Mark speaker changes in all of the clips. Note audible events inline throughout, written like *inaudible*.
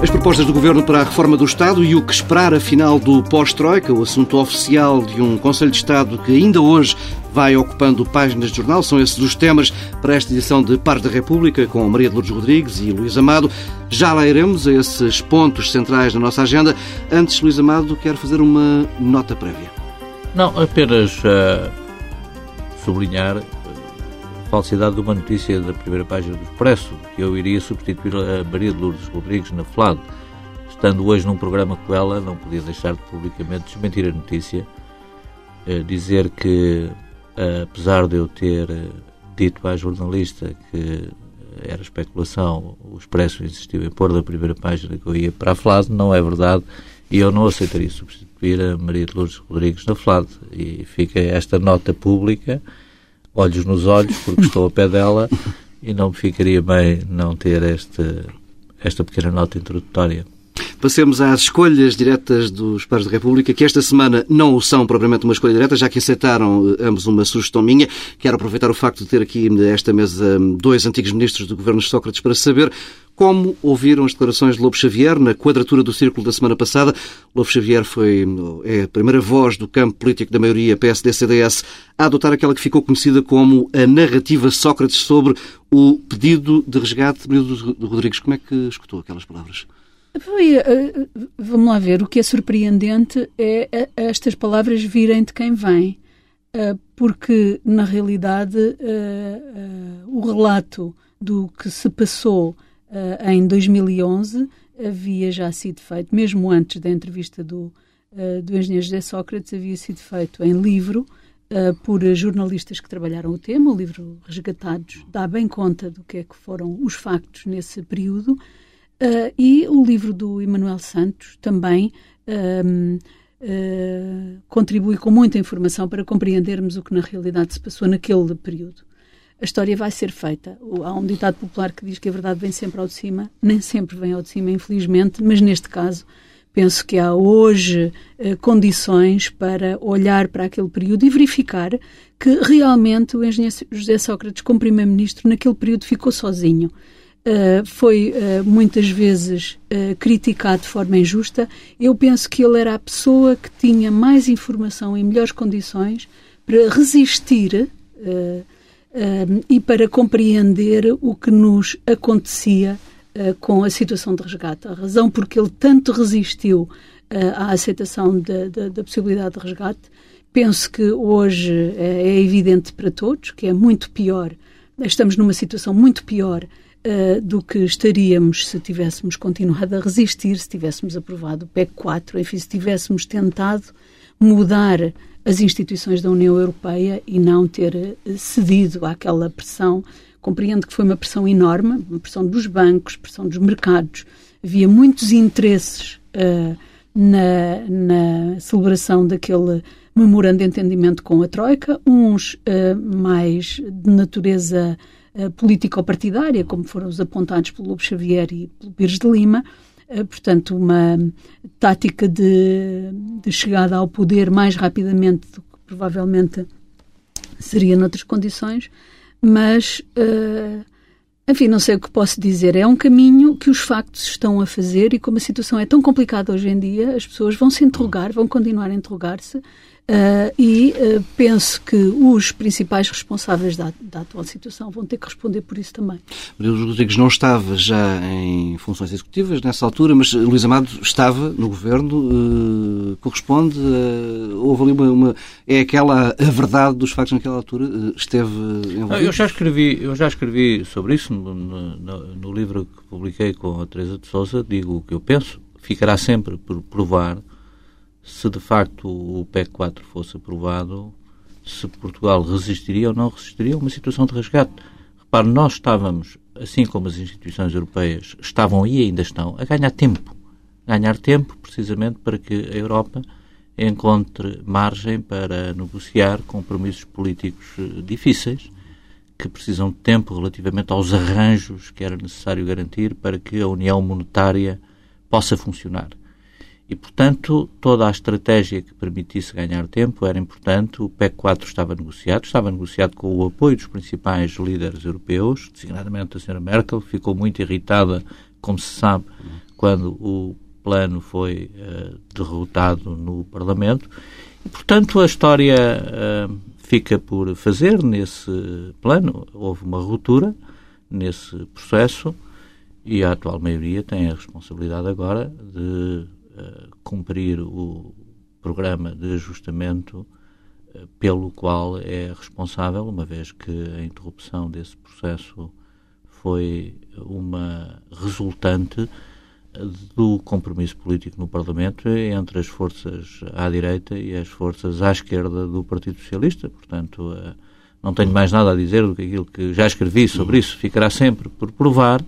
Speaker 1: As propostas do Governo para a reforma do Estado e o que esperar, afinal, do pós-Troika, o assunto oficial de um Conselho de Estado que ainda hoje vai ocupando páginas de jornal, são esses os temas para esta edição de Par da República, com Maria de Lourdes Rodrigues e Luís Amado. Já lá iremos a esses pontos centrais da nossa agenda. Antes, Luís Amado, quero fazer uma nota prévia.
Speaker 2: Não, apenas uh, sublinhar falsidade de uma notícia da primeira página do Expresso, que eu iria substituir a Maria de Lourdes Rodrigues na FLAD. Estando hoje num programa com ela, não podia deixar de publicamente desmentir a notícia, eh, dizer que, eh, apesar de eu ter eh, dito à jornalista que era especulação, o Expresso insistiu em pôr da primeira página que eu ia para a FLAD, não é verdade, e eu não aceitaria substituir a Maria de Lourdes Rodrigues na FLAD. E fica esta nota pública olhos nos olhos, porque estou ao pé dela e não me ficaria bem não ter este, esta pequena nota introdutória.
Speaker 1: Passemos às escolhas diretas dos pares da República, que esta semana não o são propriamente uma escolha direta, já que aceitaram eh, ambos uma sugestão minha. Quero aproveitar o facto de ter aqui nesta mesa dois antigos ministros do governo de Sócrates para saber como ouviram as declarações de Lobo Xavier na quadratura do círculo da semana passada. Lobo Xavier foi é a primeira voz do campo político da maioria PSD-CDS a adotar aquela que ficou conhecida como a narrativa Sócrates sobre o pedido de resgate de Rodrigues. Como é que escutou aquelas palavras?
Speaker 3: Foi, uh, vamos lá ver, o que é surpreendente é uh, estas palavras virem de quem vem, porque na realidade o relato do que se passou em 2011 havia já sido feito, mesmo antes da entrevista do, do engenheiro José Sócrates, havia sido feito em livro por jornalistas que trabalharam o tema. O livro Resgatados dá bem conta do que é que foram os factos nesse período. Uh, e o livro do Emanuel Santos também uh, contribui com muita informação para compreendermos o que na realidade se passou naquele período. A história vai ser feita. Há um ditado popular que diz que a verdade vem sempre ao de cima, nem sempre vem ao de cima, infelizmente, mas neste caso penso que há hoje uh, condições para olhar para aquele período e verificar que realmente o engenheiro José Sócrates, como primeiro-ministro, naquele período ficou sozinho. Uh, foi uh, muitas vezes uh, criticado de forma injusta. Eu penso que ele era a pessoa que tinha mais informação e melhores condições para resistir e para compreender o que nos acontecia com a situação de resgate. A razão porque ele tanto resistiu à aceitação da possibilidade de resgate, penso que hoje é evidente para todos que é muito pior. Estamos numa situação muito pior uh, do que estaríamos se tivéssemos continuado a resistir, se tivéssemos aprovado o PEC 4, enfim, se tivéssemos tentado mudar as instituições da União Europeia e não ter eh, cedido àquela pressão. Compreendo que foi uma pressão enorme, uma pressão dos bancos, pressão dos mercados. Havia muitos interesses uh, na, na, celebração daquele memorando de entendimento com a Troika, uns uh, mais de natureza político-partidária, como foram os apontados pelo Lobo Xavier e pelo Pires de Lima, uh, portanto, uma tática de, de, chegada ao poder mais rapidamente do que provavelmente seria noutras condições, mas, uh, enfim, não sei o que posso dizer. É um caminho que os factos estão a fazer e como a situação é tão complicada hoje em dia, as pessoas vão se interrogar, vão continuar a interrogar-se Uh, e uh, penso que os principais responsáveis da, da, atual situação vão ter que responder por isso também.
Speaker 1: Maria Rodrigues não estava já em funções executivas nessa altura, mas Luís Amado estava no governo, uh, corresponde, houve ali uma, uma, É aquela a verdade dos factos naquela altura? esteve envolvido?
Speaker 2: Eu já escrevi, eu já escrevi sobre isso no, no, no livro que publiquei com a Teresa de Souza, digo o que eu penso, ficará sempre por provar se de facto o PEC 4 fosse aprovado, se Portugal resistiria ou não resistiria a uma situação de resgate. Repare, nós estávamos, assim como as instituições europeias estavam e ainda estão, a ganhar tempo. Ganhar tempo, precisamente, para que a Europa encontre margem para negociar compromissos políticos eh, difíceis que precisam de tempo relativamente aos arranjos que era necessário garantir para que a União Monetária possa funcionar. E, portanto, toda a estratégia que permitisse ganhar tempo era importante. O PEC 4 estava negociado, estava negociado com o apoio dos principais líderes europeus, designadamente a Sra. Merkel, ficou muito irritada, como se sabe, quando o plano foi uh, derrotado no Parlamento. E, portanto, a história uh, fica por fazer nesse plano. Houve uma ruptura nesse processo e a atual maioria tem a responsabilidade agora de cumprir o programa de ajustamento uh, pelo qual é responsável, uma vez que a interrupção desse processo foi uma resultante do compromisso político no Parlamento entre as forças à direita e as forças à esquerda do Partido Socialista. Portanto, eh, não tenho mais nada a dizer do que aquilo que já escrevi sobre isso. Ficará sempre por provar.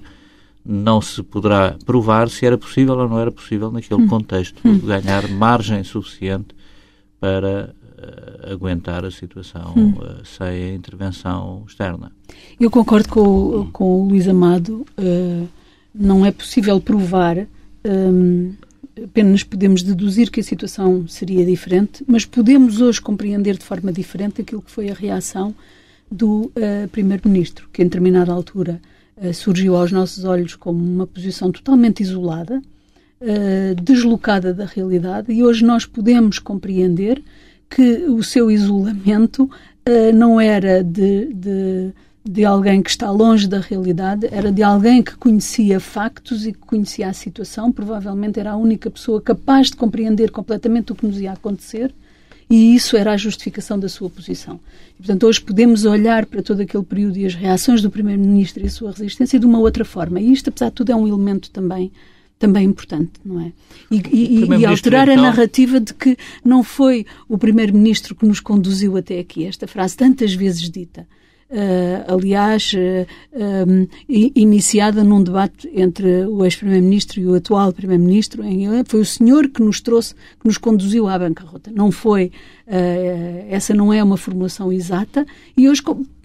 Speaker 2: Não se poderá provar se era possível ou não era possível, naquele hum. contexto, hum. ganhar margem suficiente para uh, aguentar a situação uh, sem a intervenção externa.
Speaker 3: Eu concordo com, com o Luís Amado. Uh não é possível provar, um, apenas podemos deduzir que a situação seria diferente, mas podemos hoje compreender de forma diferente aquilo que foi a reação do uh, Primeiro-Ministro, que em determinada altura surgiu aos nossos olhos como uma posição totalmente isolada, uh, deslocada da realidade, e hoje nós podemos compreender que o seu isolamento não era de, de de alguém que está longe da realidade, era de alguém que conhecia factos e que conhecia a situação, provavelmente era a única pessoa capaz de compreender completamente o que nos ia acontecer e isso era a justificação da sua posição. E, portanto, hoje podemos olhar para todo aquele período e as reações do Primeiro-Ministro e a sua resistência de uma outra forma. E isto, apesar de tudo, é um elemento também também importante, não é? E, e, e alterar então... a narrativa de que não foi o Primeiro-Ministro que nos conduziu até aqui. Esta frase tantas vezes dita. Uh, aliás, uh, um, iniciada num debate entre o ex-primeiro-ministro e o atual primeiro-ministro. Foi o senhor que nos trouxe, que nos conduziu à bancarrota. Não foi, uh, essa não é uma formulação exata e hoje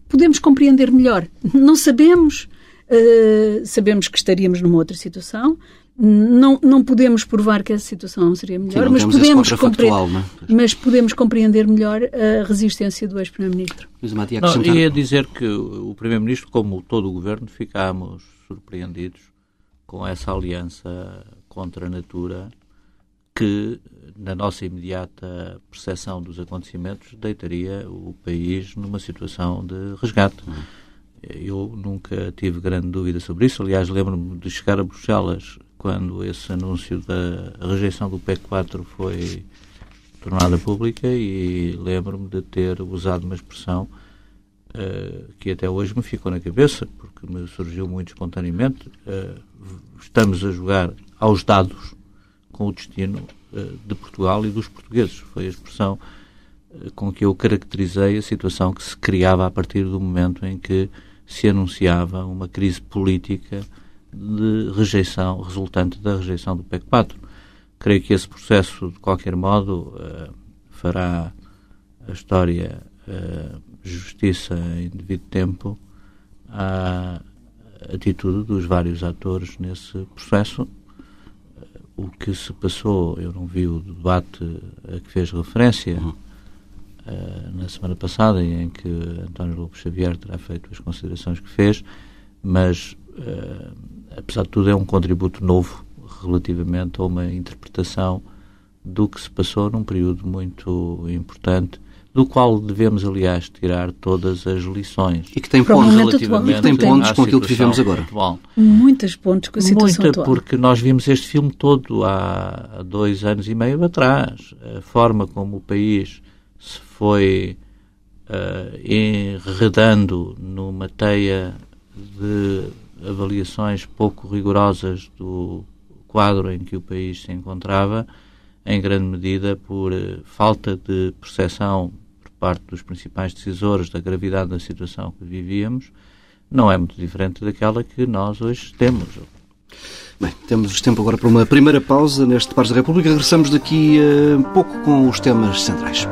Speaker 3: podemos compreender melhor. Não sabemos, sabemos que estaríamos numa outra situação, não, não podemos provar que essa situação seria melhor, Sim, mas, podemos compreender, é? mas podemos compreender melhor a resistência do ex-Primeiro-Ministro.
Speaker 2: Não, ia dizer que o Primeiro-Ministro, como todo o Governo, ficámos surpreendidos com essa aliança contra a natura que, na nossa imediata percepção dos acontecimentos, deitaria o país numa situação de resgate. Hum. Eu nunca tive grande dúvida sobre isso. Aliás, lembro-me de chegar a Bruxelas quando esse anúncio da rejeição do PEC 4 foi tornada pública e lembro-me de ter usado uma expressão uh, que até hoje me ficou na cabeça, porque me surgiu muito espontaneamente. Uh, estamos a jogar aos dados com o destino uh, de Portugal e dos portugueses. Foi a expressão com que eu caracterizei a situação que se criava a partir do momento em que se anunciava uma crise política de rejeição resultante da rejeição do PEC 4. Creio que esse processo, de qualquer modo, uh, fará a história uh, justiça em devido tempo à atitude dos vários atores nesse processo. Uh, o que se passou, eu não vi o debate a que fez referência uhum. na semana passada, em que António Lopes Xavier terá feito as considerações que fez, mas apesar de tudo, é um contributo novo relativamente a uma interpretação do que se passou num período muito importante, do qual devemos, aliás, tirar todas as lições.
Speaker 1: E que tem pontos, relativamente tem pontos com aquilo que vivemos agora. Atual.
Speaker 3: Muitas pontos com a situação
Speaker 2: Muita,
Speaker 3: atual.
Speaker 2: porque nós vimos este filme todo há dois anos e meio atrás. A forma como o país se foi uh, enredando numa teia de avaliações pouco rigorosas do quadro em que o país se encontrava, em grande medida por eh, falta de percepção por parte dos principais decisores da gravidade da situação que vivíamos, não é muito diferente daquela que nós hoje temos.
Speaker 1: Bem, temos tempo agora para uma primeira pausa neste Pares da República. Regressamos daqui a pouco com os temas centrais.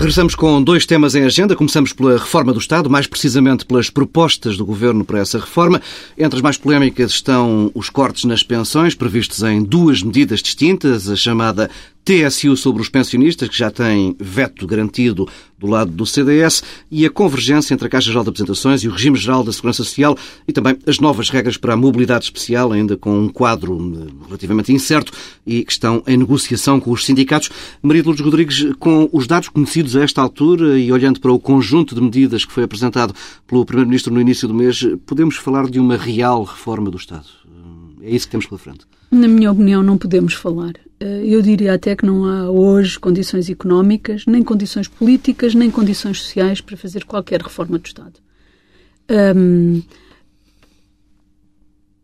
Speaker 1: Regressamos com dois temas em agenda. Começamos pela reforma do Estado, mais precisamente pelas propostas do Governo para essa reforma. Entre as mais polémicas estão os cortes nas pensões, previstos em duas medidas distintas, a chamada TSU sobre os pensionistas, que já tem veto garantido do lado do CDS, e a convergência entre a Caixa Geral de Apresentações e o Regime Geral da Segurança Social e também as novas regras para a mobilidade especial, ainda com um quadro eh, relativamente incerto e que estão em negociação com os sindicatos. Maria de Lourdes Rodrigues, com os dados conhecidos a esta altura e olhando para o conjunto de medidas que foi apresentado pelo Primeiro-Ministro no início do mês, podemos falar de uma real reforma do Estado? É isso que temos pela frente.
Speaker 3: Na minha opinião, não podemos falar. Eh, eu diria até que não há hoje condições económicas, nem condições políticas, nem condições sociais para fazer qualquer reforma do Estado.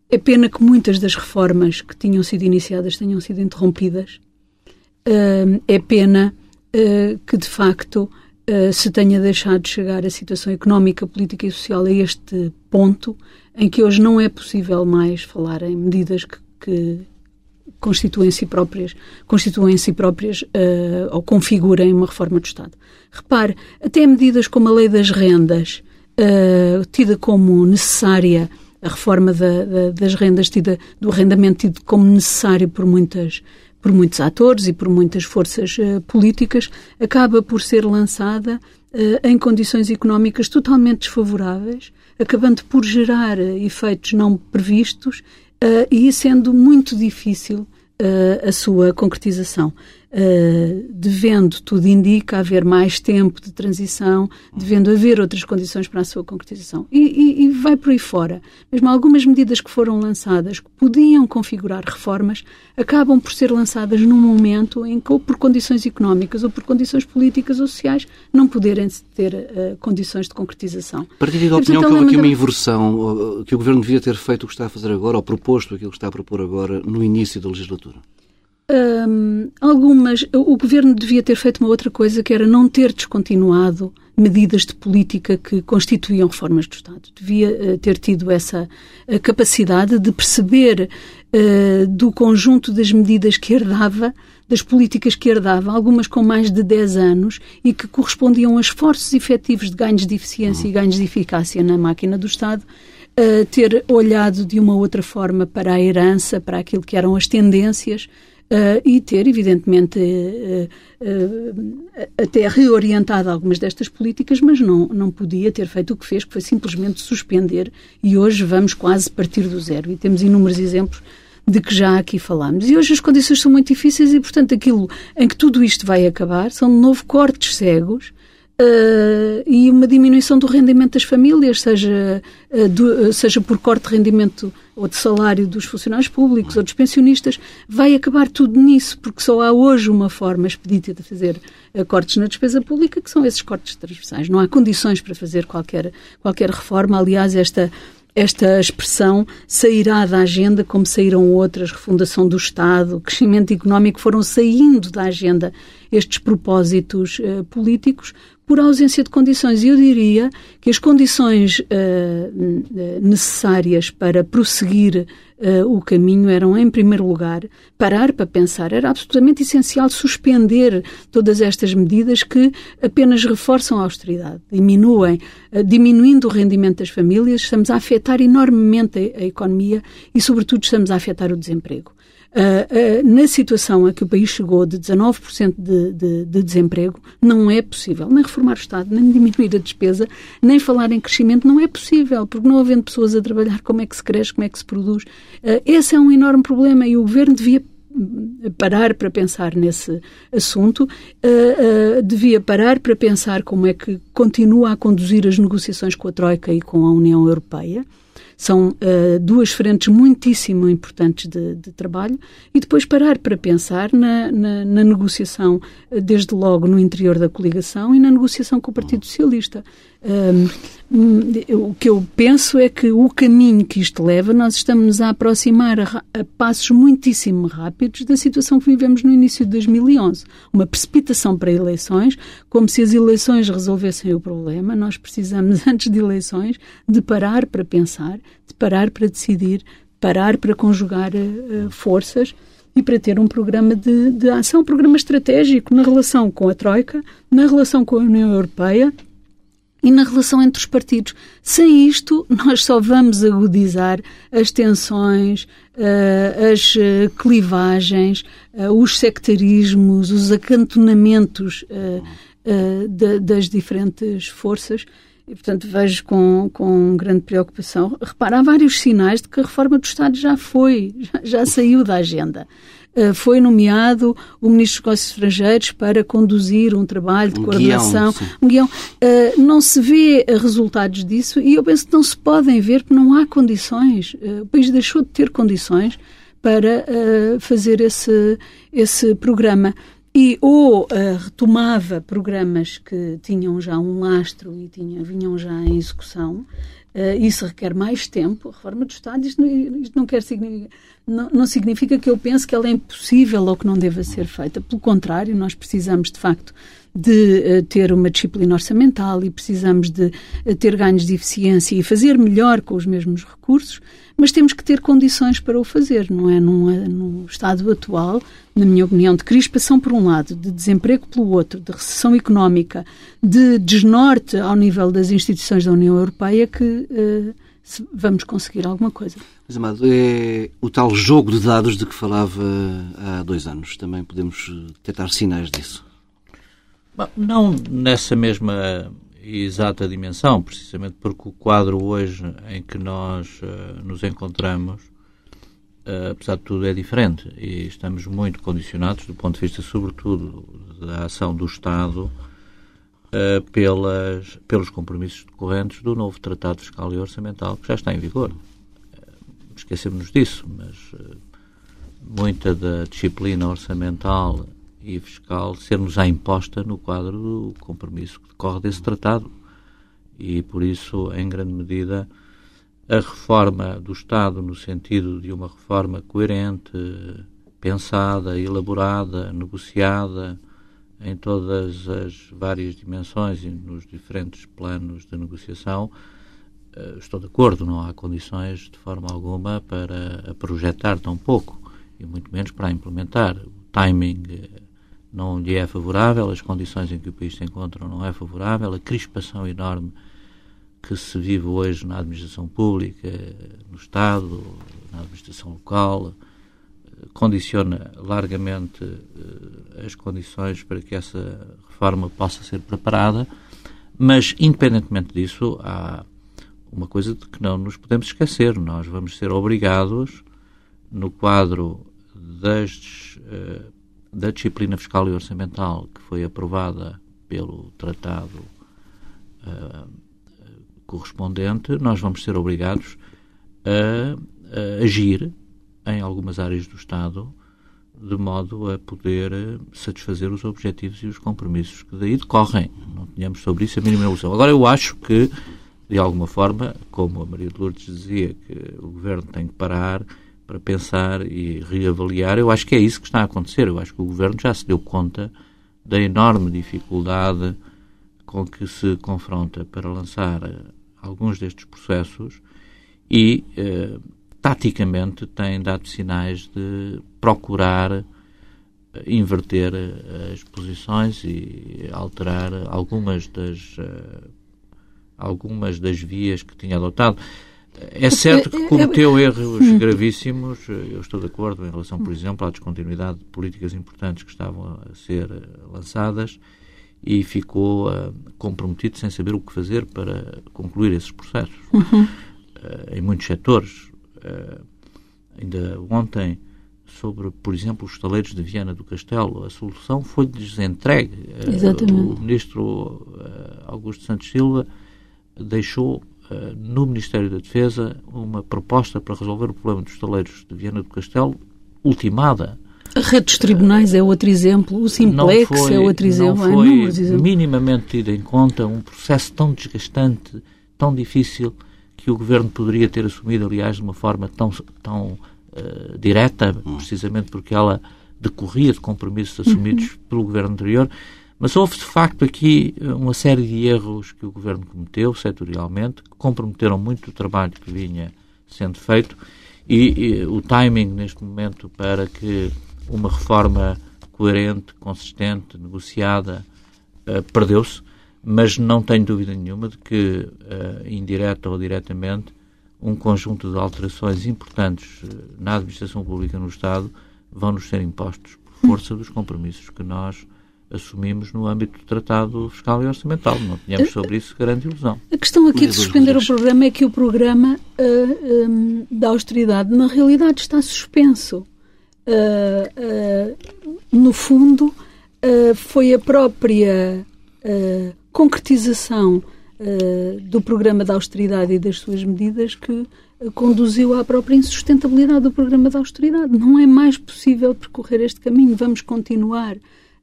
Speaker 3: É pena que muitas das reformas que tinham sido iniciadas tenham sido interrompidas. É pena uh, que, de facto, uh, se tenha deixado de chegar a situação económica, política e social a este ponto em que hoje não é possível mais falar em medidas que, que constituem si próprias, constituem si próprias uh, ou configurem uma reforma do Estado. Repare, até medidas como a lei das rendas, uh, tida como necessária, a reforma da, da, das rendas, tida, do arrendamento tido como necessário por muitas por muitos atores e por muitas forças uh, políticas, acaba por ser lançada em condições económicas totalmente desfavoráveis, acabando por gerar efeitos não previstos uh, e sendo muito difícil uh, a sua concretização. Uh, devendo, tudo indica, haver mais tempo de transição, devendo haver outras condições para a sua concretização. E, e, e, vai por aí fora. Mesmo algumas medidas que foram lançadas, que podiam configurar reformas, acabam por ser lançadas num momento em que, ou por condições económicas, ou por condições políticas ou sociais, não poderem ter uh, condições de concretização.
Speaker 1: Partilha da opinião que houve aqui uma inversão, que o Governo devia ter feito o que está a fazer agora, ou proposto aquilo que está a propor agora, no início da legislatura?
Speaker 3: Um, algumas. O governo devia ter feito uma outra coisa, que era não ter descontinuado medidas de política que constituíam reformas do Estado. Devia uh, ter tido essa uh, capacidade de perceber uh, do conjunto das medidas que herdava, das políticas que herdava, algumas com mais de 10 anos e que correspondiam a esforços efetivos de ganhos de eficiência e ganhos de eficácia na máquina do Estado. ter olhado de uma outra forma para a herança, para aquilo que eram as tendências uh, e ter, evidentemente, uh, até reorientado algumas destas políticas, mas não, não podia ter feito o que fez, que foi simplesmente suspender, e hoje vamos quase partir do zero. E temos inúmeros exemplos de que já aqui falámos. E hoje as condições são muito difíceis e, portanto, aquilo em que tudo isto vai acabar são, de novo, cortes cegos Uh, e uma diminuição do rendimento das famílias, seja, uh, do, seja por corte de rendimento ou de salário dos funcionários públicos ou dos pensionistas, vai acabar tudo nisso, porque só há hoje uma forma expedita de fazer uh, cortes na despesa pública, que são esses cortes transversais. Não há condições para fazer qualquer, qualquer reforma. Aliás, esta, esta expressão sairá da agenda como saíram outras, refundação do Estado, crescimento económico, foram saindo da agenda estes propósitos uh, políticos por ausência de condições. Eu diria que as condições uh, necessárias para prosseguir uh, o caminho eram, em primeiro lugar, parar para pensar. Era absolutamente essencial suspender todas estas medidas que apenas reforçam a austeridade, diminuem, uh, diminuindo o rendimento das famílias, estamos a afetar enormemente a, a economia e, sobretudo, estamos a afetar o desemprego. Uh, uh, na situação a que o país chegou de 19% de, de, de, desemprego, não é possível nem reformar o Estado, nem diminuir a despesa, nem falar em crescimento, não é possível, porque não havendo pessoas a trabalhar, como é que se cresce, como é que se produz. Uh, esse é um enorme problema e o Governo devia parar para pensar nesse assunto, devia parar para pensar como é que continua a conduzir as negociações com a Troika e com a União Europeia são uh, duas frentes muitíssimo importantes de, de, trabalho e depois parar para pensar na, na, na, negociação, eh, desde logo no interior da coligação e na negociação com o Partido Socialista. O que eu penso é que o caminho que isto leva, nós estamos a aproximar a, a, passos muitíssimo rápidos da situação que vivemos no início de 2011. Uma precipitação para eleições, como se as eleições resolvessem o problema. Nós precisamos, *laughs* antes de eleições, de parar para pensar, de parar para decidir, parar para conjugar uh, forças e para ter um programa de, de ação, um programa estratégico na relação com a Troika, na relação com a União Europeia e na relação entre os partidos. Sem isto, nós só vamos agudizar as tensões, uh, as uh, clivagens, uh, os sectarismos, os acantonamentos das diferentes forças. E, portanto, vejo com, com grande preocupação. Repara, há vários sinais de que a reforma do Estado já foi, já, já saiu da agenda. Eh, foi nomeado o Ministro dos Negócios Estrangeiros para conduzir um trabalho de um coordenação, guião, um guião. Uh, não se vê resultados disso e eu penso que não se podem ver porque não há condições. Uh, o país deixou de ter condições para uh, fazer esse, esse programa. E ou retomava programas que tinham já um lastro e tinha, vinham já em execução, Uh, isso requer mais tempo. A reforma do Estado, isto, não, isto não, quer significa, não, não, significa que eu pense que ela é impossível ou que não deva ser feita. Pelo contrário, nós precisamos, de facto, de uh, ter uma disciplina orçamental e precisamos de uh, ter ganhos de eficiência e fazer melhor com os mesmos recursos, mas temos que ter condições para o fazer, não é? No estado atual, na minha opinião, de crispação por um lado, de desemprego pelo outro, de recessão económica, de desnorte ao nível das instituições da União Europeia, que uh, vamos conseguir alguma coisa.
Speaker 1: Mas, Amado, é o tal jogo de dados de que falava há dois anos. Também podemos detectar sinais disso.
Speaker 2: Não nessa mesma exata dimensão, precisamente porque o quadro hoje em que nós uh, nos encontramos, uh, apesar de tudo, é diferente e estamos muito condicionados, do ponto de vista, sobretudo, da ação do Estado, uh, pelas, pelos compromissos decorrentes do novo Tratado Fiscal e Orçamental, que já está em vigor. Esquecemos-nos disso, mas muita da disciplina orçamental e fiscal ser-nos á imposta no quadro do compromisso que decorre desse tratado. E, por isso, em grande medida, a reforma do Estado, no sentido de uma reforma coerente, pensada, elaborada, negociada em todas as várias dimensões e nos diferentes planos de negociação, eh, estou de acordo, não há condições de forma alguma para projetar tão pouco e muito menos para implementar. O timing eh, não lhe é favorável, as condições em que o país se encontra não é favorável, a crispação enorme que se vive hoje na administração pública, no Estado, na administração local, condiciona largamente eh, as condições para que essa reforma possa ser preparada, mas, independentemente disso, há uma coisa de que não nos podemos esquecer. Nós vamos ser obrigados, no quadro das uh, da disciplina fiscal e orçamental que foi aprovada pelo tratado uh, correspondente, nós vamos ser obrigados a, a, agir em algumas áreas do Estado de modo a poder satisfazer os objetivos e os compromissos que daí decorrem. Não tínhamos sobre isso a mínima ilusão. Agora, eu acho que, de alguma forma, como a Maria de Lourdes dizia, que o Governo tem que parar para pensar e reavaliar. Eu acho que é isso que está a acontecer. Eu acho que o governo já se deu conta da enorme dificuldade com que se confronta para lançar eh, alguns destes processos e, eh, taticamente, tem dado sinais de procurar eh, inverter eh, as posições e alterar algumas das, algumas das vias que tinha adotado. É certo que cometeu erros hum. gravíssimos, eu estou de acordo em relação, por exemplo, à descontinuidade de políticas importantes que estavam a ser eh, lançadas e ficou uh, comprometido sem saber o que fazer para concluir esses processos. Uhum. Uh, em muitos setores. Uh, ainda ontem, sobre, por exemplo, os estaleiros de Viana do Castelo, a solução foi-lhes entregue. o ministro Augusto Santos Silva deixou eh, no Ministério da Defesa uma proposta para resolver o problema dos taleiros de Viana do Castelo, ultimada.
Speaker 3: A rede dos tribunais é outro exemplo, o Simplex
Speaker 2: foi,
Speaker 3: é outro exemplo.
Speaker 2: Não foi minimamente tido em conta um processo tão desgastante, tão difícil, que o Governo poderia ter assumido, aliás, de uma forma tão, tão uh, direta, precisamente porque ela decorria de compromissos assumidos uhum. pelo Governo anterior. Mas houve, de facto, aqui eh, uma série de erros que o Governo cometeu, setorialmente, que comprometeram muito o trabalho que vinha sendo feito e, e o timing, neste momento, para que uma reforma coerente, consistente, negociada, uh, perdeu-se, mas não tenho dúvida nenhuma de que, uh, indireta ou diretamente, um conjunto de alterações importantes uh, na administração pública no Estado vão nos ser impostos por força dos compromissos que nós assumimos no âmbito do Tratado Fiscal e Orçamental. Não tínhamos sobre isso grande ilusão.
Speaker 3: A questão aqui de suspender o programa é que o programa uh, um, da austeridade, na realidade, está suspenso. Uh, uh, no fundo, foi a própria concretização do programa da austeridade e das suas medidas que conduziu à própria insustentabilidade do programa da austeridade. Não é mais possível percorrer este caminho. Vamos continuar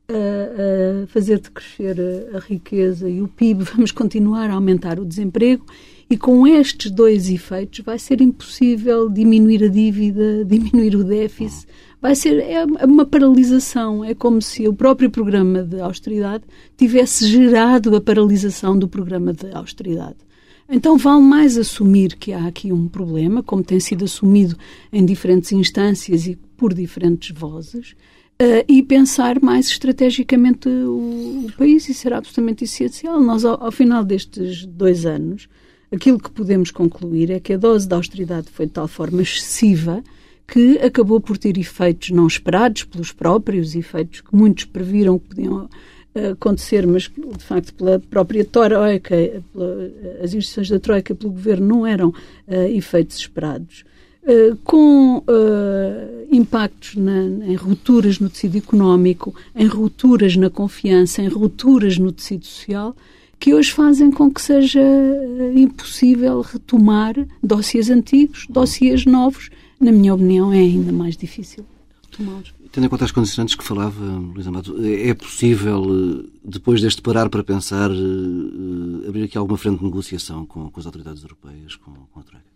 Speaker 3: a, a fazer decrescer a, a riqueza e o PIB, *laughs* vamos continuar a aumentar o desemprego e com estes dois efeitos vai ser impossível diminuir a dívida, *laughs* diminuir o déficit. Vai ser é uma paralisação. É como se o próprio programa de austeridade tivesse gerado a paralisação do programa de austeridade. Então vale mais assumir que há aqui um problema, como tem sido assumido em diferentes instâncias e por diferentes vozes, Uh, e pensar mais estrategicamente o, o, país, isso será absolutamente essencial. Nós, ao, ao, final destes dois anos, aquilo que podemos concluir é que a dose de austeridade foi de tal forma excessiva que acabou por ter efeitos não esperados pelos próprios, efeitos que muitos previram que podiam uh, acontecer, mas de facto pela própria Troika, pela, as instituições da Troika, pelo governo, não eram uh, efeitos esperados. Uh, com uh, impactos na, em rupturas no tecido económico, em rupturas na confiança, em rupturas no tecido social, que hoje fazem com que seja impossível retomar dossiês antigos, dossiês novos. Na minha opinião, é ainda mais difícil retomar.
Speaker 1: Tendo em conta as condicionantes que falava, Luís Amado, é possível, depois deste parar para pensar, abrir aqui alguma frente de negociação com, com as autoridades europeias, com, com a Troika?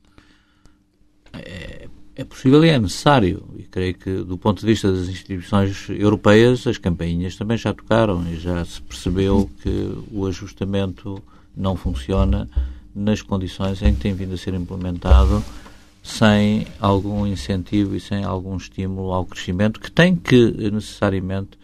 Speaker 2: é, é possível e é necessário. E creio que, do ponto de vista das instituições europeias, as campainhas também já tocaram e já se percebeu que o ajustamento não funciona nas condições em que tem vindo a ser implementado sem algum incentivo e sem algum estímulo ao crescimento que tem que necessariamente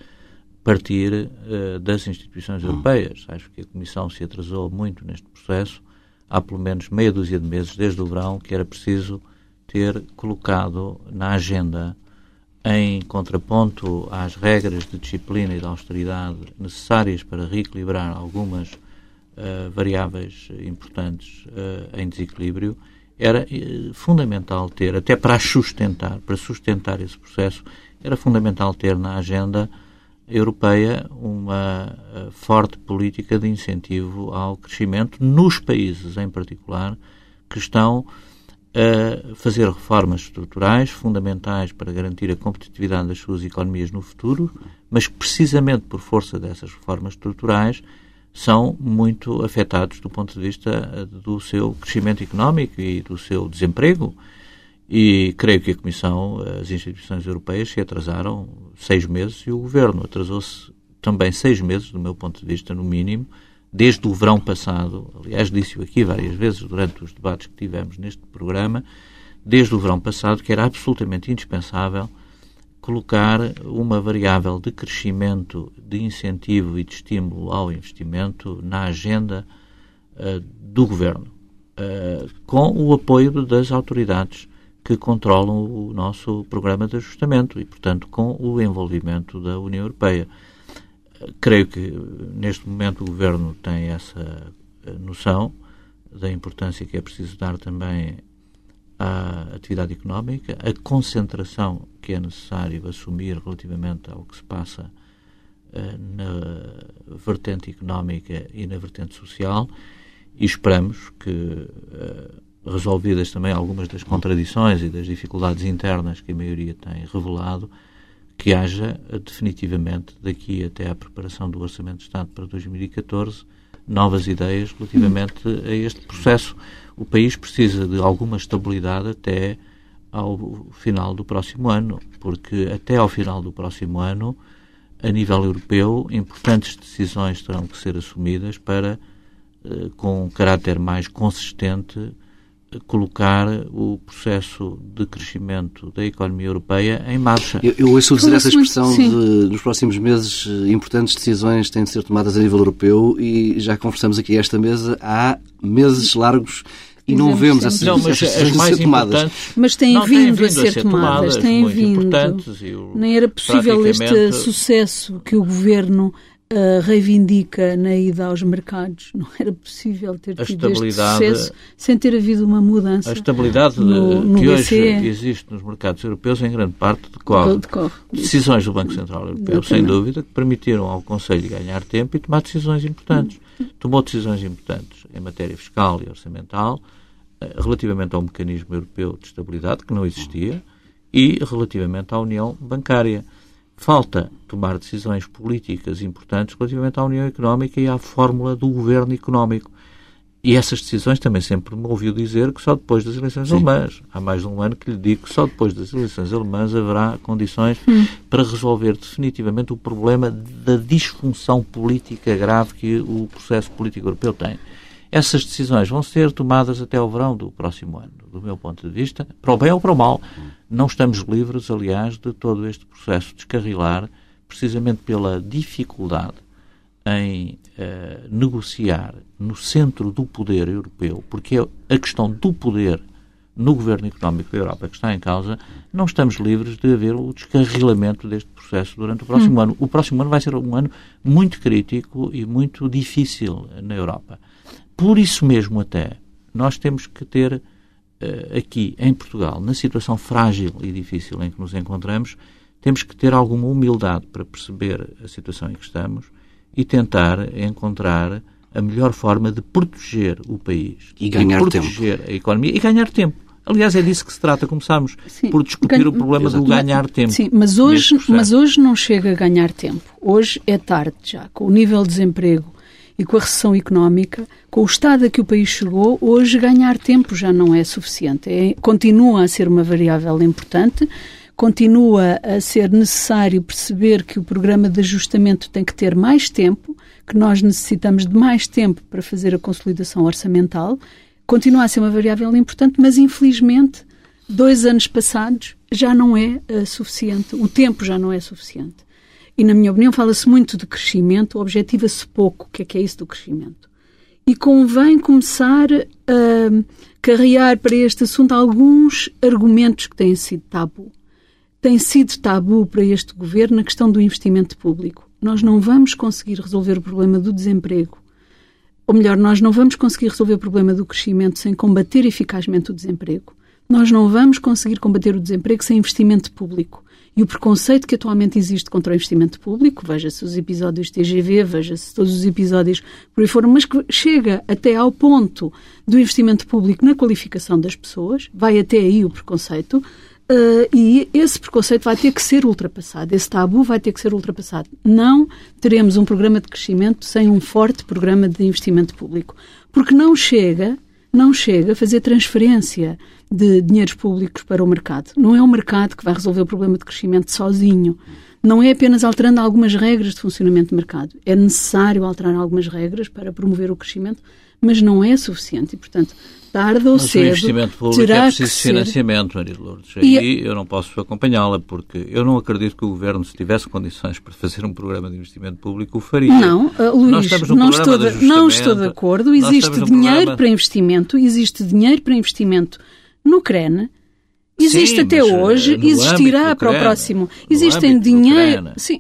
Speaker 2: partir uh, das instituições europeias. Acho que a Comissão se atrasou muito neste processo. Há pelo menos meia dúzia de meses, desde o verão, que era preciso ter colocado na agenda, em contraponto às regras de disciplina e de austeridade necessárias para reequilibrar algumas uh, variáveis importantes uh, em desequilíbrio, era uh, fundamental ter, até para sustentar, para sustentar esse processo, era fundamental ter na agenda europeia uma forte política de incentivo ao crescimento nos países, em particular, que estão a fazer reformas estruturais fundamentais para garantir a competitividade das suas economias no futuro, mas precisamente por força dessas reformas estruturais são muito afetados do ponto de vista do seu crescimento económico e do seu desemprego. E creio que a Comissão, as instituições europeias se atrasaram seis meses e o Governo atrasou-se também seis meses, do meu ponto de vista, no mínimo, desde o verão passado, aliás, disse-o aqui várias vezes durante os debates que tivemos neste programa, desde o verão passado, que era absolutamente indispensável colocar uma variável de crescimento, de incentivo e de estímulo ao investimento na agenda uh, do governo, uh, com o apoio das autoridades que controlam o nosso programa de ajustamento e, portanto, com o envolvimento da União Europeia. Creio que neste momento o Governo tem essa eh, noção da importância que é preciso dar também à atividade económica, a concentração que é necessário assumir relativamente ao que se passa uh, na vertente económica e na vertente social. E esperamos que, uh, resolvidas também algumas das contradições e das dificuldades internas que a maioria tem revelado, que haja definitivamente, daqui até à preparação do Orçamento de Estado para 2014, novas ideias relativamente a este processo. O país precisa de alguma estabilidade até ao final do próximo ano, porque até ao final do próximo ano, a nível europeu, importantes decisões terão que ser assumidas para, eh, com um caráter mais consistente, colocar o processo de crescimento da economia europeia em marcha.
Speaker 1: Eu, eu ouço dizer essa expressão de, nos próximos meses, eh, importantes decisões têm de ser tomadas a nível europeu e já conversamos aqui a esta mesa há meses largos e não vemos essas,
Speaker 2: não, mas
Speaker 1: essas
Speaker 2: as mais
Speaker 1: tomadas.
Speaker 3: Mas têm, não, vindo, têm vindo a ser, tomadas, têm vindo. Nem era possível este sucesso que o governo uh, reivindica na ida aos mercados. Não era possível ter tido este sucesso sem ter havido uma mudança.
Speaker 2: A estabilidade no, no que BCE. hoje existe nos mercados europeus, em grande parte, decorre, decorre. decisões do Banco Central Europeu, Exatamente. sem dúvida, que permitiram ao Conselho ganhar tempo e tomar decisões importantes. Tomou decisões importantes em matéria fiscal e orçamental, eh, relativamente ao mecanismo europeu de estabilidade, que não existia, e relativamente à União Bancária. Falta tomar decisões políticas importantes relativamente à União Económica e à fórmula do governo económico. E essas decisões também sempre me ouviu dizer que só depois das eleições Sim. alemãs. Há mais de um ano que lhe digo que só depois das eleições alemãs haverá condições hum. para resolver definitivamente o problema da disfunção política grave que o processo político europeu tem. Essas decisões vão ser tomadas até o verão do próximo ano, do meu ponto de vista, para o bem ou para o mal. Não estamos livres, aliás, de todo este processo de descarrilar, precisamente pela dificuldade em uh, negociar no centro do poder europeu, porque é a questão do poder no governo económico da Europa que está em causa, não estamos livres de haver o descarrilamento deste processo durante o próximo hum. ano. O próximo ano vai ser um ano muito crítico e muito difícil na Europa. Por isso mesmo, até, nós temos que ter uh, aqui em Portugal, na situação frágil e difícil em que nos encontramos, temos que ter alguma humildade para perceber a situação em que estamos e tentar encontrar a melhor forma de proteger o país
Speaker 1: e ganhar
Speaker 2: proteger
Speaker 1: tempo.
Speaker 2: a economia e ganhar tempo. Aliás, é disso que se trata. Começámos Sim, por discutir ganho, o problema do ganhar tempo.
Speaker 3: Sim, mas hoje, mas hoje não chega a ganhar tempo. Hoje é tarde já. Com o nível de desemprego e com a recessão económica, com o estado a que o país chegou, hoje ganhar tempo já não é suficiente. É, continua a ser uma variável importante, continua a ser necessário perceber que o programa de ajustamento tem que ter mais tempo, que nós necessitamos de mais tempo para fazer a consolidação orçamental. Continua a ser uma variável importante, mas infelizmente, dois anos passados já não é uh, suficiente, o tempo já não é suficiente. E, na minha opinião, fala-se muito de crescimento, objetiva-se pouco o que é que é isso do crescimento. E convém começar a carrear para este assunto alguns argumentos que têm sido tabu. Tem sido tabu para este governo a questão do investimento público. Nós não vamos conseguir resolver o problema do desemprego. Ou melhor, nós não vamos conseguir resolver o problema do crescimento sem combater eficazmente o desemprego. Nós não vamos conseguir combater o desemprego sem investimento público. E o preconceito que atualmente existe contra o investimento público, veja-se os episódios TGV, veja-se todos os episódios por aí fora, mas que chega até ao ponto do investimento público na qualificação das pessoas, vai até aí o preconceito, Uh, e esse preconceito vai ter que ser ultrapassado, esse tabu vai ter que ser ultrapassado. Não teremos um programa de crescimento sem um forte programa de investimento público, porque não chega, não chega a fazer transferência de dinheiros públicos para o mercado. Não é o mercado que vai resolver o problema de crescimento sozinho. Não é apenas alterando algumas regras de funcionamento do mercado. É necessário alterar algumas regras para promover o crescimento, mas não é suficiente. E, portanto, tarde ou
Speaker 2: mas
Speaker 3: cedo.
Speaker 2: O investimento público é
Speaker 3: terá
Speaker 2: é preciso financiamento, Maria Lourdes. Aí e... eu não posso acompanhá-la, porque eu não acredito que o Governo, se tivesse condições para fazer um programa de investimento público, o faria.
Speaker 3: Não, uh, Luís, não estou, de, não estou de acordo. Existe dinheiro programa... para investimento, existe dinheiro para investimento no CREN, Existe Sim, até eh, hoje, existirá para o próximo. Existem dinheiro. Sim,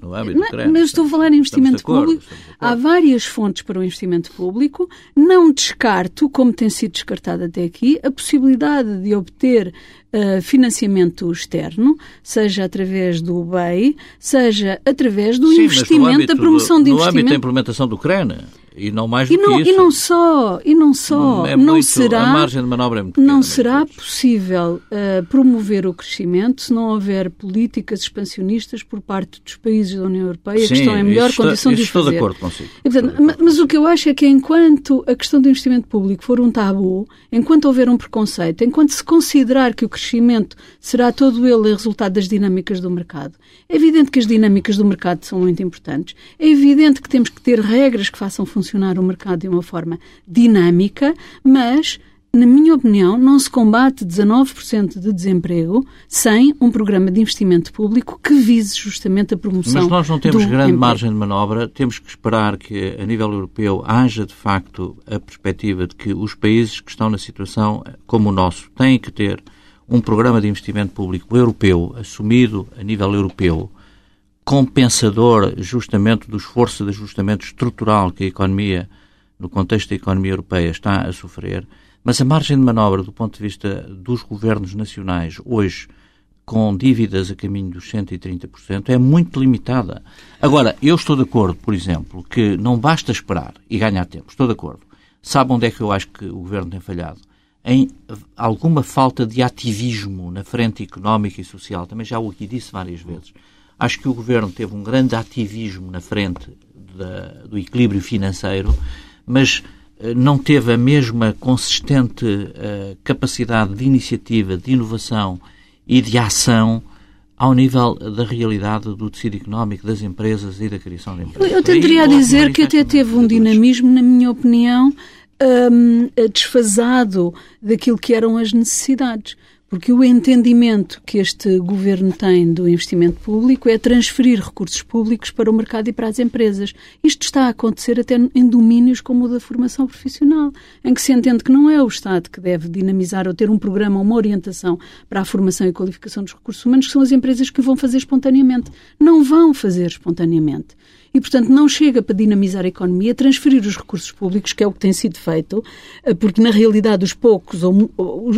Speaker 3: mas estou a falar em investimento acordo, público. Há várias fontes para o investimento público. Não descarto, como tem sido descartado até aqui, a possibilidade de obter uh, financiamento externo, seja através do BEI, seja através do Sim, investimento, da promoção
Speaker 2: do,
Speaker 3: de investimento.
Speaker 2: No âmbito da implementação do CREN, E não mais do
Speaker 3: e não,
Speaker 2: que isso.
Speaker 3: E não só, e não só,
Speaker 2: é
Speaker 3: não
Speaker 2: muito,
Speaker 3: será,
Speaker 2: a margem de manobra é muito
Speaker 3: não
Speaker 2: pequena,
Speaker 3: será
Speaker 2: todos.
Speaker 3: possível uh, promover o crescimento se não houver políticas expansionistas por parte dos países da União Europeia
Speaker 2: Sim,
Speaker 3: que estão em melhor
Speaker 2: estou,
Speaker 3: condição de
Speaker 2: estou
Speaker 3: fazer.
Speaker 2: de acordo consigo.
Speaker 3: E, portanto,
Speaker 2: de acordo
Speaker 3: mas o que eu acho é que enquanto a questão do investimento público for um tabu, enquanto houver um preconceito, enquanto se considerar que o crescimento será todo ele resultado das dinâmicas do mercado, é evidente que as dinâmicas do mercado são muito importantes. É evidente que temos que ter regras que façam funcionar o mercado de uma forma dinâmica, mas na minha opinião, não se combate 19% de desemprego sem um programa de investimento público que vise justamente a promoção
Speaker 2: Mas nós não temos grande
Speaker 3: emprego.
Speaker 2: margem de manobra, temos que esperar que, a nível europeu, haja de facto a perspectiva de que os países que estão na situação como o nosso têm que ter um programa de investimento público europeu, assumido a nível europeu, compensador justamente do esforço de ajustamento estrutural que a economia, no contexto da economia europeia, está a sofrer. Mas a margem de manobra do ponto de vista dos governos nacionais hoje, com dívidas a caminho dos 130%, é muito limitada. Agora, eu estou de acordo, por exemplo, que não basta esperar e ganhar tempo. Estou de acordo. Sabe onde é que eu acho que o governo tem falhado? Em alguma falta de ativismo na frente económica e social. Também já o aqui disse várias vezes. Acho que o governo teve um grande ativismo na frente da, do equilíbrio financeiro, mas não teve a mesma consistente uh, capacidade de iniciativa, de inovação e de ação ao nível da realidade do tecido económico, das empresas e da criação de empresas.
Speaker 3: Eu tenderia a dizer que até teve um dinamismo, na minha opinião, um, desfasado daquilo que eram as necessidades. Porque o entendimento que este governo tem do investimento público é transferir recursos públicos para o mercado e para as empresas. Isto está a acontecer até em domínios como o da formação profissional, em que se entende que não é o Estado que deve dinamizar ou ter um programa, uma orientação para a formação e qualificação dos recursos humanos, que são as empresas que vão fazer espontaneamente. Não vão fazer espontaneamente e, portanto, não chega para dinamizar a economia, transferir os recursos públicos, que é o que tem sido feito, porque, na realidade, os poucos, ou,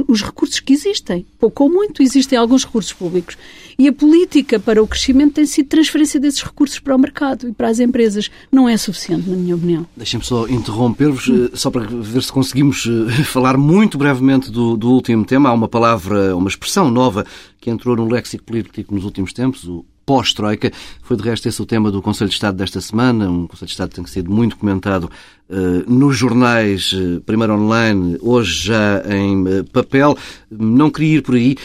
Speaker 3: os recursos que existem, pouco ou muito, existem alguns recursos públicos. E a política para o crescimento tem sido transferência desses recursos para o mercado e para as empresas. Não é suficiente, na minha opinião.
Speaker 1: Deixem-me só interromper-vos, só para ver se conseguimos *laughs* falar muito brevemente do, do último tema. Há uma palavra, uma expressão nova que entrou no léxico político nos últimos tempos, o pós-Troika. Foi, de resto, esse o tema do Conselho de Estado desta semana, um Conselho de Estado que tem sido muito comentado uh, nos jornais, uh, primeiro online, hoje já em uh, papel. Não queria ir por aí,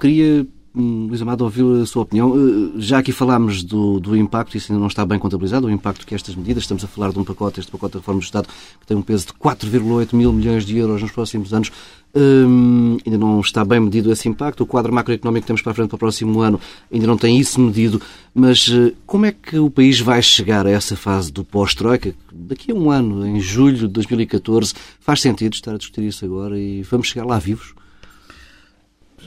Speaker 1: queria Luís Amado, ouvir a sua opinião. Já aqui falámos do, do, impacto, isso ainda não está bem contabilizado, o impacto que estas medidas, estamos a falar de um pacote, este pacote da reforma do Estado, que tem um peso de 4,8 mil milhões de euros nos próximos anos, hum, ainda não está bem medido esse impacto. O quadro macroeconómico que temos para a frente para o próximo ano ainda não tem isso medido, mas como é que o país vai chegar a essa fase do pós-Troika? Daqui a um ano, em julho de 2014, faz sentido estar a discutir isso agora e vamos chegar lá vivos?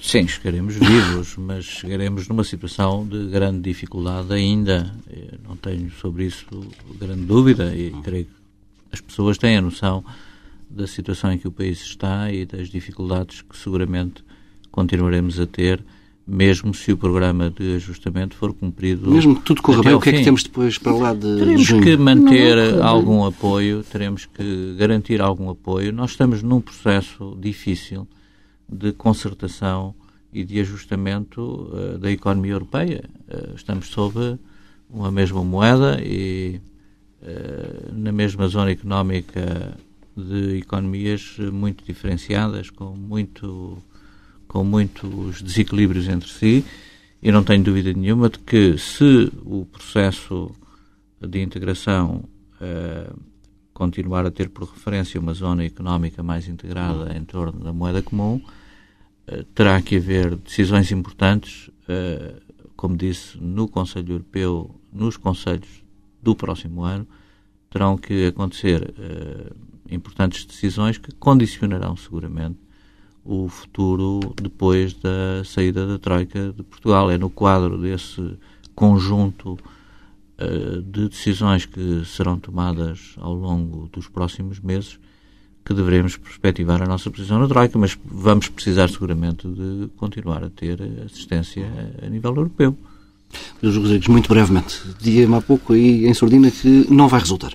Speaker 2: Sim, chegaremos vivos, *laughs* mas chegaremos numa situação de grande dificuldade ainda. Eu não tenho sobre isso grande dúvida e creio que as pessoas têm a noção da situação em que o país está e das dificuldades que seguramente continuaremos a ter, mesmo se o programa de ajustamento for cumprido.
Speaker 1: Mesmo que tudo corra bem, o que é que temos depois para lá de
Speaker 2: Teremos
Speaker 1: junho?
Speaker 2: que manter algum apoio, teremos que garantir algum apoio. Nós estamos num processo difícil de concertação e de ajustamento uh, da economia europeia. Uh, estamos sob uma mesma moeda e uh, na mesma zona económica de economias muito diferenciadas, com, muito, com muitos desequilíbrios entre si. E não tenho dúvida nenhuma de que se o processo de integração continuar a ter por referência uma zona económica mais integrada em torno da moeda comum, terá que haver decisões importantes, como disse, no Conselho Europeu, nos Conselhos do próximo ano, terão que acontecer importantes decisões que condicionarão seguramente o futuro depois da saída da Troika de Portugal. É no quadro desse conjunto de decisões que serão tomadas ao longo dos próximos meses que devemos perspectivar a nossa posição na Troika, mas vamos precisar seguramente de continuar a ter assistência a nível europeu.
Speaker 1: Luís Rodrigues, muito brevemente, dizia-me há pouco aí em sordina que não vai resultar.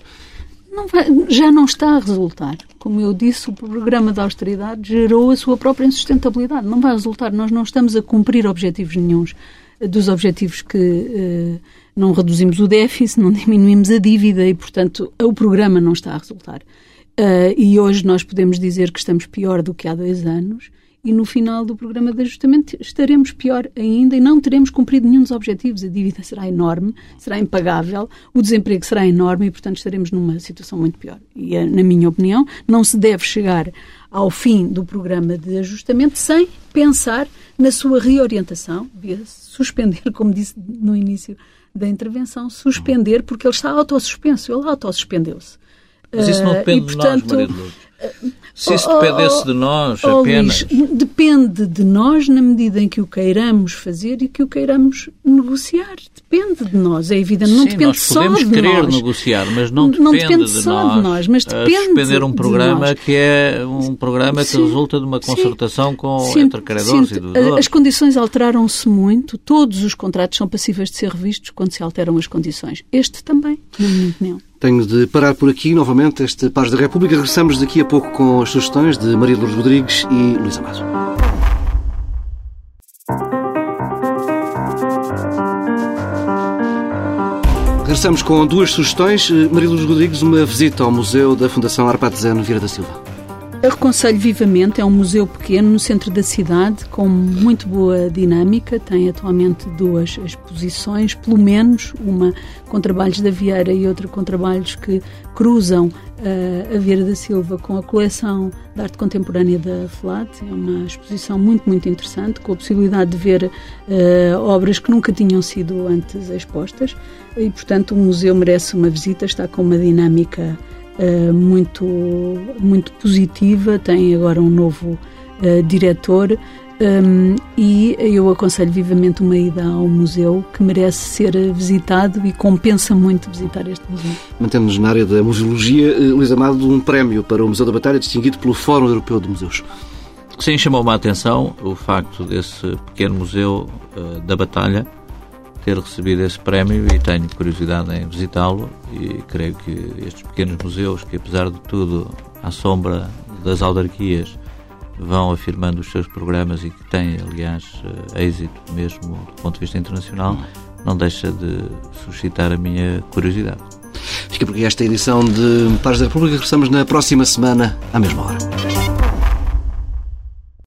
Speaker 3: Não vai, já não está a resultar. Como eu disse, o programa de austeridade gerou a sua própria insustentabilidade. Não vai resultar. Nós não estamos a cumprir objetivos nenhums dos objetivos que uh, não reduzimos o déficit, não diminuímos a dívida e, portanto, o programa não está a resultar. Uh, e hoje nós podemos dizer que estamos pior do que há dois anos e no final do programa de ajustamento estaremos pior ainda e não teremos cumprido nenhum dos objetivos. A dívida será enorme, será impagável, o desemprego será enorme e, portanto, estaremos numa situação muito pior. E, eh, na minha opinião, não se deve chegar ao fim do programa de ajustamento sem pensar na sua reorientação, via suspender, como disse no início da intervenção, suspender, porque ele está autossuspenso, ele autossuspendeu-se.
Speaker 2: Mas isso não eh, depende uh, e, portanto, de nós, Maria se isso dependesse de nós oh, apenas.
Speaker 3: Luís, depende de nós na medida em que o queiramos fazer e que o queiramos negociar. Depende de nós, é evidente. Não
Speaker 2: Sim,
Speaker 3: depende só de nós.
Speaker 2: podemos querer negociar, mas não depende,
Speaker 3: não depende
Speaker 2: de,
Speaker 3: só
Speaker 2: nós,
Speaker 3: de nós. Mas depende
Speaker 2: suspender um programa que é um programa que
Speaker 3: sim,
Speaker 2: resulta de uma concertação
Speaker 3: sim,
Speaker 2: com,
Speaker 3: sim,
Speaker 2: entre credores e devedores.
Speaker 3: As condições alteraram-se muito. Todos os contratos são passíveis de ser revistos quando se alteram as condições. Este também, na minha opinião.
Speaker 1: Tenho de parar por aqui novamente este Pares da República. Regressamos daqui a pouco com as sugestões de Maria Lourdes Rodrigues e Luís Amado. Regressamos com duas sugestões. Maria Lourdes Rodrigues, uma visita ao Museu da Fundação Arpad Zeno Vieira da Silva.
Speaker 3: Eu vivamente, é um museu pequeno no centro da cidade, com muito boa dinâmica, tem atualmente duas exposições, pelo menos uma com trabalhos da Vieira e outra com trabalhos que cruzam uh, a Vieira da Silva com a coleção de arte contemporânea da FLAT. É uma exposição muito, muito interessante, com a possibilidade de ver uh, obras que nunca tinham sido antes expostas e, portanto, o museu merece uma visita, está com uma dinâmica muito, muito positiva, tem agora um novo uh, diretor. Um, e eu aconselho vivamente uma ida ao museu que merece ser visitado e compensa muito visitar este museu.
Speaker 1: Mantendo-nos na área da museologia, eh, Luís Amado, um prémio para o Museu da Batalha distinguido pelo Fórum Europeu de Museus.
Speaker 2: Sim, chamou-me a atenção o facto desse pequeno museu uh, da Batalha ter recebido esse prémio e tenho curiosidade em visitá-lo e creio que estes pequenos museus, que apesar de tudo, à sombra das autarquias, vão afirmando os seus programas e que têm, aliás, eh, êxito mesmo do ponto de vista internacional, não deixa de suscitar a minha curiosidade.
Speaker 1: Fica por aqui esta edição de Pares da República. Regressamos na próxima semana, à mesma hora.